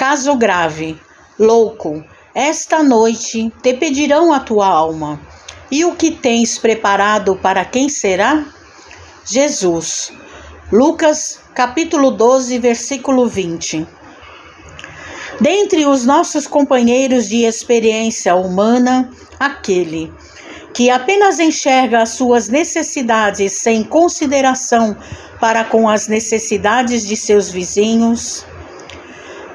Caso grave, louco, esta noite te pedirão a tua alma. E o que tens preparado para quem será? Jesus. Lucas, capítulo 12, versículo 20. Dentre os nossos companheiros de experiência humana, aquele que apenas enxerga as suas necessidades sem consideração para com as necessidades de seus vizinhos,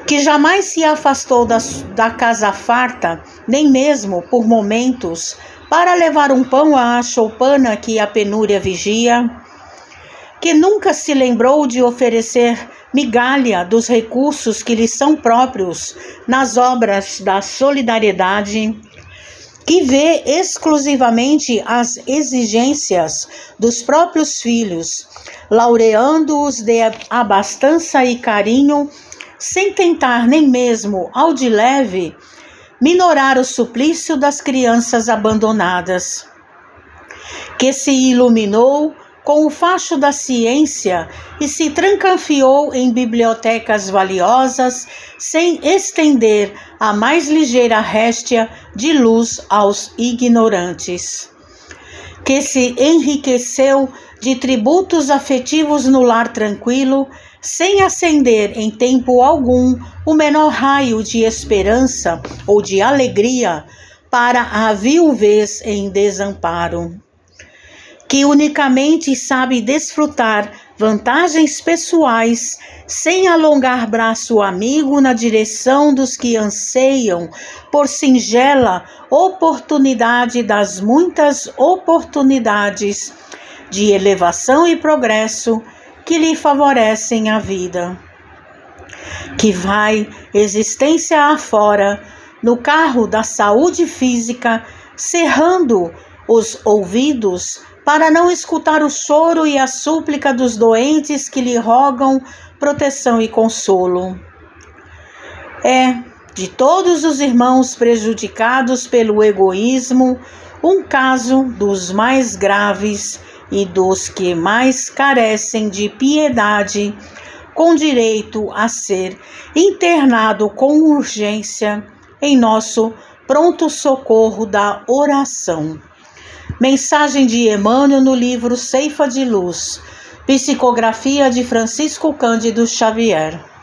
que jamais se afastou da, da casa farta, nem mesmo por momentos, para levar um pão à choupana que a penúria vigia, que nunca se lembrou de oferecer migalha dos recursos que lhe são próprios nas obras da solidariedade, que vê exclusivamente as exigências dos próprios filhos, laureando-os de abastança e carinho, sem tentar nem mesmo, ao de leve, minorar o suplício das crianças abandonadas. Que se iluminou com o facho da ciência e se trancanfiou em bibliotecas valiosas, sem estender a mais ligeira réstia de luz aos ignorantes. Que se enriqueceu de tributos afetivos no lar tranquilo, sem acender em tempo algum o menor raio de esperança ou de alegria para a viuvez em desamparo que unicamente sabe desfrutar vantagens pessoais sem alongar braço amigo na direção dos que anseiam por singela oportunidade das muitas oportunidades de elevação e progresso que lhe favorecem a vida. Que vai existência afora no carro da saúde física, cerrando os ouvidos para não escutar o choro e a súplica dos doentes que lhe rogam proteção e consolo. É, de todos os irmãos prejudicados pelo egoísmo, um caso dos mais graves e dos que mais carecem de piedade, com direito a ser internado com urgência em nosso pronto socorro da oração. Mensagem de Emmanuel no livro Ceifa de Luz. Psicografia de Francisco Cândido Xavier.